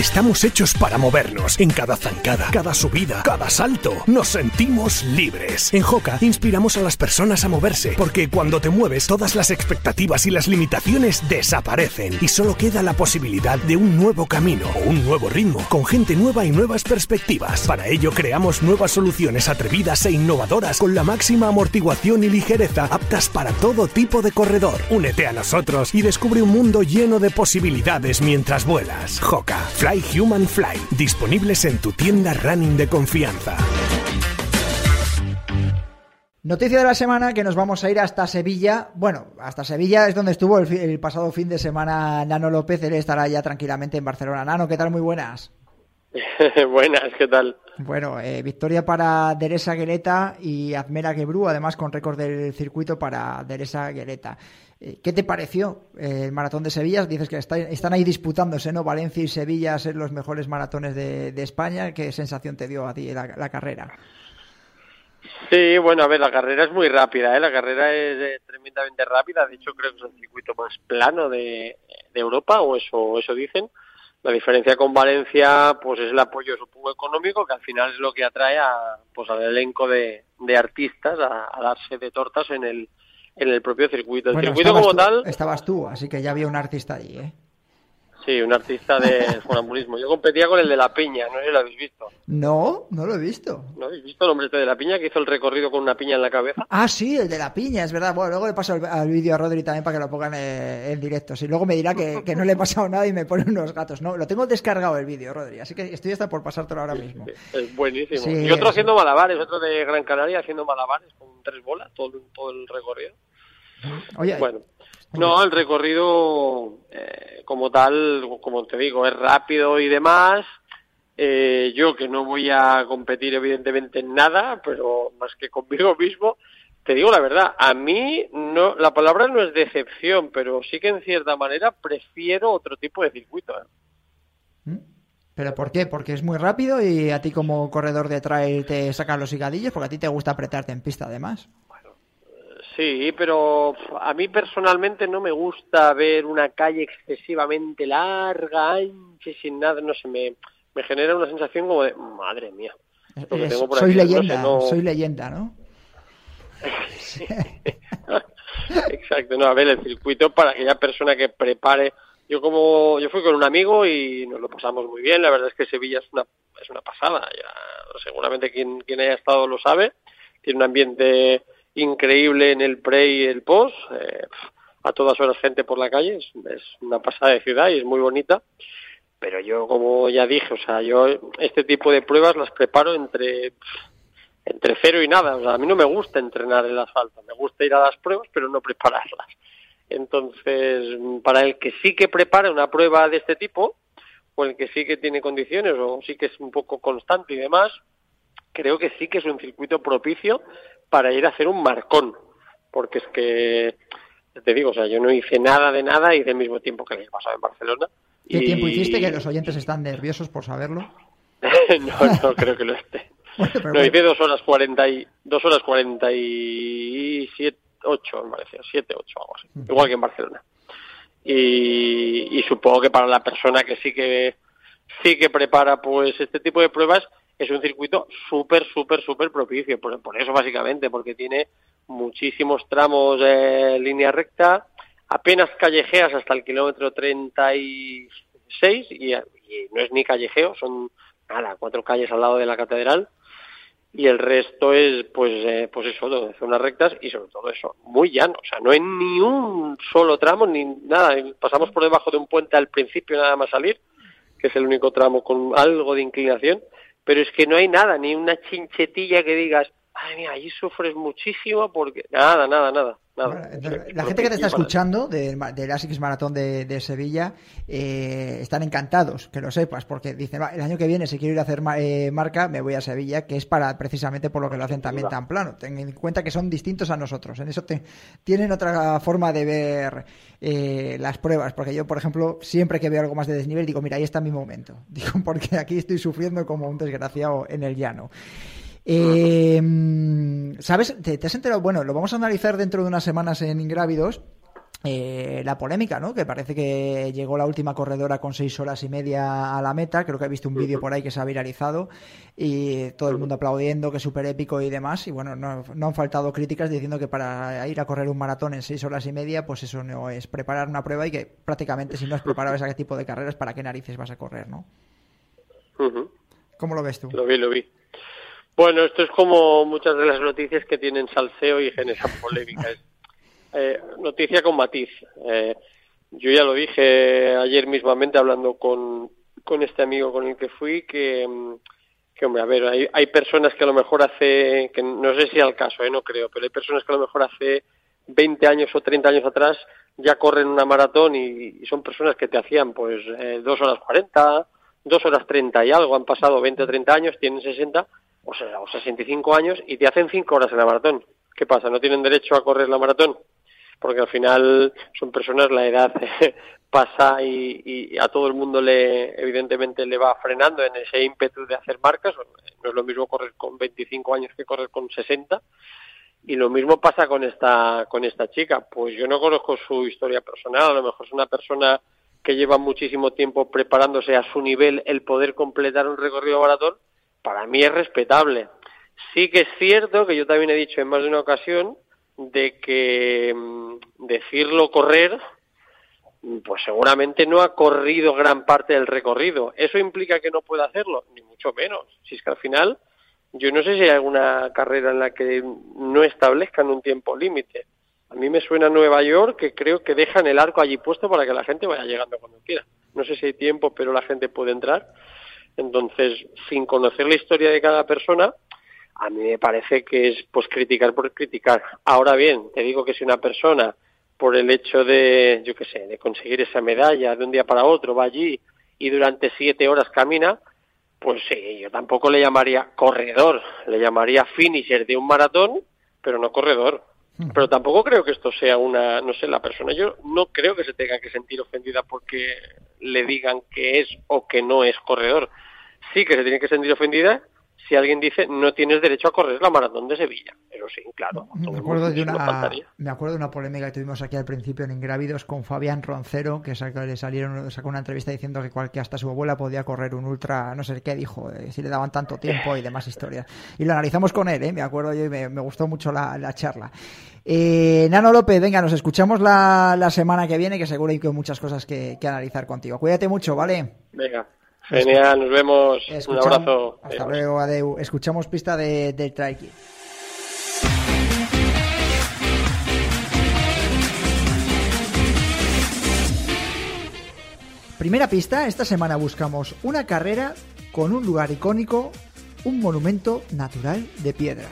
Estamos hechos para movernos en cada zancada, cada subida, cada salto. Nos sentimos libres. En Joca inspiramos a las personas a moverse porque cuando te mueves todas las expectativas y las limitaciones desaparecen y solo queda la posibilidad de un nuevo camino o un nuevo ritmo con gente nueva y nuevas perspectivas. Para ello creamos nuevas soluciones atrevidas e innovadoras con la máxima amortiguación y ligereza aptas para todo tipo de corredor. Únete a nosotros y descubre un mundo lleno de posibilidades mientras vuelas. Joca, Fly Human Fly, disponibles en tu tienda running de confianza. Noticia de la semana que nos vamos a ir hasta Sevilla. Bueno, hasta Sevilla es donde estuvo el, pasado fin de semana Nano López. Él estará ya tranquilamente en Barcelona. Nano, ¿qué tal? Muy buenas. buenas, ¿qué tal? Bueno, eh, victoria para Deresa Gueleta y Azmera Gebru, además con récord del circuito para Deresa Gueleta. Eh, ¿Qué te pareció eh, el maratón de Sevilla? Dices que están ahí disputándose, ¿no? Valencia y Sevilla ser los mejores maratones de, España. ¿Qué sensación te dio a ti la, carrera? Sí, bueno, a ver, la carrera es muy rápida, ¿eh? La carrera es tremendamente rápida. De hecho, creo que es el circuito más plano de, Europa, o eso, eso dicen. La diferencia con Valencia, pues es el apoyo, supongo, económico, que al final es lo que atrae a, pues, al elenco de, artistas a darse de tortas en el, en el propio circuito. El circuito como tal... Estabas tú, así que ya había un artista allí, ¿eh? Sí, un artista de sonambulismo. Yo competía con el de La Piña, no sé si lo habéis visto. No, no lo he visto. ¿No habéis visto el hombre este de La Piña que hizo el recorrido con una piña en la cabeza? Ah, sí, el de La Piña, es verdad. Bueno, luego le paso el, vídeo a Rodri también para que lo pongan en directo. Si luego me dirá que, no le he pasado nada y me pone unos gatos. No, lo tengo descargado el vídeo, Rodri, así que estoy hasta por pasártelo ahora mismo. Es buenísimo. y otro haciendo malabares, otro de Gran Canaria haciendo malabares con tres bolas, todo, todo el recorrido. Oye, bueno, no, el recorrido eh, como tal, como te digo, es rápido y demás. Eh, yo que no voy a competir evidentemente en nada, pero más que conmigo mismo, te digo la verdad, a mí no, la palabra no es decepción, pero sí que en cierta manera prefiero otro tipo de circuito. ¿eh? ¿Mm? ¿Pero por qué? Porque es muy rápido y a ti como corredor de trail te sacan los higadillos, porque a ti te gusta apretarte en pista además. Sí, pero a mí personalmente no me gusta ver una calle excesivamente larga, ancha, sin nada, no sé, me, me genera una sensación como de, madre mía. soy leyenda, soy leyenda, ¿no? Exacto, no, a ver, el circuito para aquella persona que prepare. Yo como yo fui con un amigo y nos lo pasamos muy bien. La verdad es que Sevilla es una es una pasada. Ya, seguramente quien quien haya estado lo sabe. Tiene un ambiente increíble en el pre y el post. Eh, a todas horas gente por la calle, es, una pasada de ciudad y es muy bonita. Pero yo, como ya dije, o sea, yo este tipo de pruebas las preparo entre entre cero y nada. O sea, a mí no me gusta entrenar en asfalto, me gusta ir a las pruebas, pero no prepararlas. Entonces, para el que sí que prepara una prueba de este tipo, o el que sí que tiene condiciones, o sí que es un poco constante y demás, creo que sí que es un circuito propicio para ir a hacer un marcón, porque es que, te digo, o sea, yo no hice nada de nada, y del mismo tiempo que el año pasado en Barcelona. ¿Qué tiempo hiciste? Que los oyentes están nerviosos por saberlo. no, no creo que lo esté. no, hice dos horas cuarenta y, dos horas cuarenta y siete, ocho, me siete, ocho, algo así. Igual que en Barcelona. Y, y supongo que para la persona que sí que sí que prepara pues este tipo de pruebas es un circuito súper, súper, súper propicio. Por, eso, básicamente, porque tiene muchísimos tramos en línea recta, apenas callejeas hasta el kilómetro 36 y, y no es ni callejeo, son nada, cuatro calles al lado de la catedral y el resto es pues eh, pues eso zonas rectas y sobre todo eso muy llano o sea no hay ni un solo tramo ni nada pasamos por debajo de un puente al principio nada más salir que es el único tramo con algo de inclinación pero es que no hay nada, ni una chinchetilla que digas, ay, mira, allí sufres muchísimo porque... Nada, nada, nada. la gente que te está escuchando del, del ASICS Maratón de, Sevilla eh, están encantados, que lo sepas, porque dicen, el año que viene si quiero ir a hacer eh, marca, me voy a Sevilla, que es para precisamente por lo que lo hacen también tan plano. Ten en cuenta que son distintos a nosotros, en eso te, tienen otra forma de ver eh, las pruebas, porque yo, por ejemplo, siempre que veo algo más de desnivel, digo, mira, ahí está mi momento, digo, porque aquí estoy sufriendo como un desgraciado en el llano. Eh, ¿Sabes? ¿Te, has enterado? Bueno, lo vamos a analizar dentro de unas semanas en Ingrávidos. eh, la polémica, ¿no? Que parece que llegó la última corredora con seis horas y media a la meta. Creo que he visto un vídeo por ahí que se ha viralizado y todo el mundo aplaudiendo, que es súper épico y demás. Y bueno, no, han faltado críticas diciendo que para ir a correr un maratón en seis horas y media, pues eso no es preparar una prueba y que prácticamente si no has preparado ese tipo de carreras, ¿para qué narices vas a correr, no? ¿Cómo lo ves tú? Lo vi, lo vi. Bueno, esto es como muchas de las noticias que tienen salseo y generan polémicas. Eh, noticia con matiz. Eh, yo ya lo dije ayer mismamente hablando con, con este amigo con el que fui que, que hombre, a ver, hay, hay personas que a lo mejor hace, que no sé si al caso, eh, no creo, pero hay personas que a lo mejor hace 20 años o 30 años atrás ya corren una maratón y, son personas que te hacían pues eh, 2 horas 40, 2 horas 30 y algo, han pasado 20 o 30 años, tienen 60 o, sea, o 65 años y te hacen 5 horas en la maratón. ¿Qué pasa? ¿No tienen derecho a correr la maratón? porque al final son personas, la edad pasa y, a todo el mundo le evidentemente le va frenando en ese ímpetu de hacer marcas. No es lo mismo correr con 25 años que correr con 60. Y lo mismo pasa con esta, con esta chica. Pues yo no conozco su historia personal, a lo mejor es una persona que lleva muchísimo tiempo preparándose a su nivel el poder completar un recorrido maratón, para mí es respetable. Sí que es cierto que yo también he dicho en más de una ocasión de que mm, decirlo correr, pues seguramente no ha corrido gran parte del recorrido. ¿Eso implica que no pueda hacerlo? Ni mucho menos. Si es que al final, yo no sé si hay alguna carrera en la que no establezcan un tiempo límite. A mí me suena Nueva York que creo que dejan el arco allí puesto para que la gente vaya llegando cuando quiera. No sé si hay tiempo, pero la gente puede entrar. Entonces, sin conocer la historia de cada persona, a mí me parece que es pues criticar por criticar. Ahora bien, te digo que si una persona por el hecho de, yo qué sé, de conseguir esa medalla de un día para otro va allí y durante siete horas camina, pues sí, yo tampoco le llamaría corredor, le llamaría finisher de un maratón, pero no corredor. Pero tampoco creo que esto sea una, no sé, la persona, yo no creo que se tenga que sentir ofendida porque le digan que es o que no es corredor. Sí que se tiene que sentir ofendida si alguien dice no tienes derecho a correr la maratón de Sevilla. Pero sí, claro. Me acuerdo, de una, me acuerdo de una polémica que tuvimos aquí al principio en Ingrávidos con Fabián Roncero, que le salieron, sacó una entrevista diciendo que, cualquier hasta su abuela podía correr un ultra, no sé qué dijo, eh, si le daban tanto tiempo y demás historias. Y lo analizamos con él, ¿eh? me acuerdo yo y me, gustó mucho la, charla. Eh, Nano López, venga, nos escuchamos la, semana que viene, que seguro hay muchas cosas que, que analizar contigo. Cuídate mucho, ¿vale? Venga. Genial, nos vemos. un abrazo. Hasta luego, Adeu. Escuchamos pista de, de Trike. Primera pista, esta semana buscamos una carrera con un lugar icónico, un monumento natural de piedra.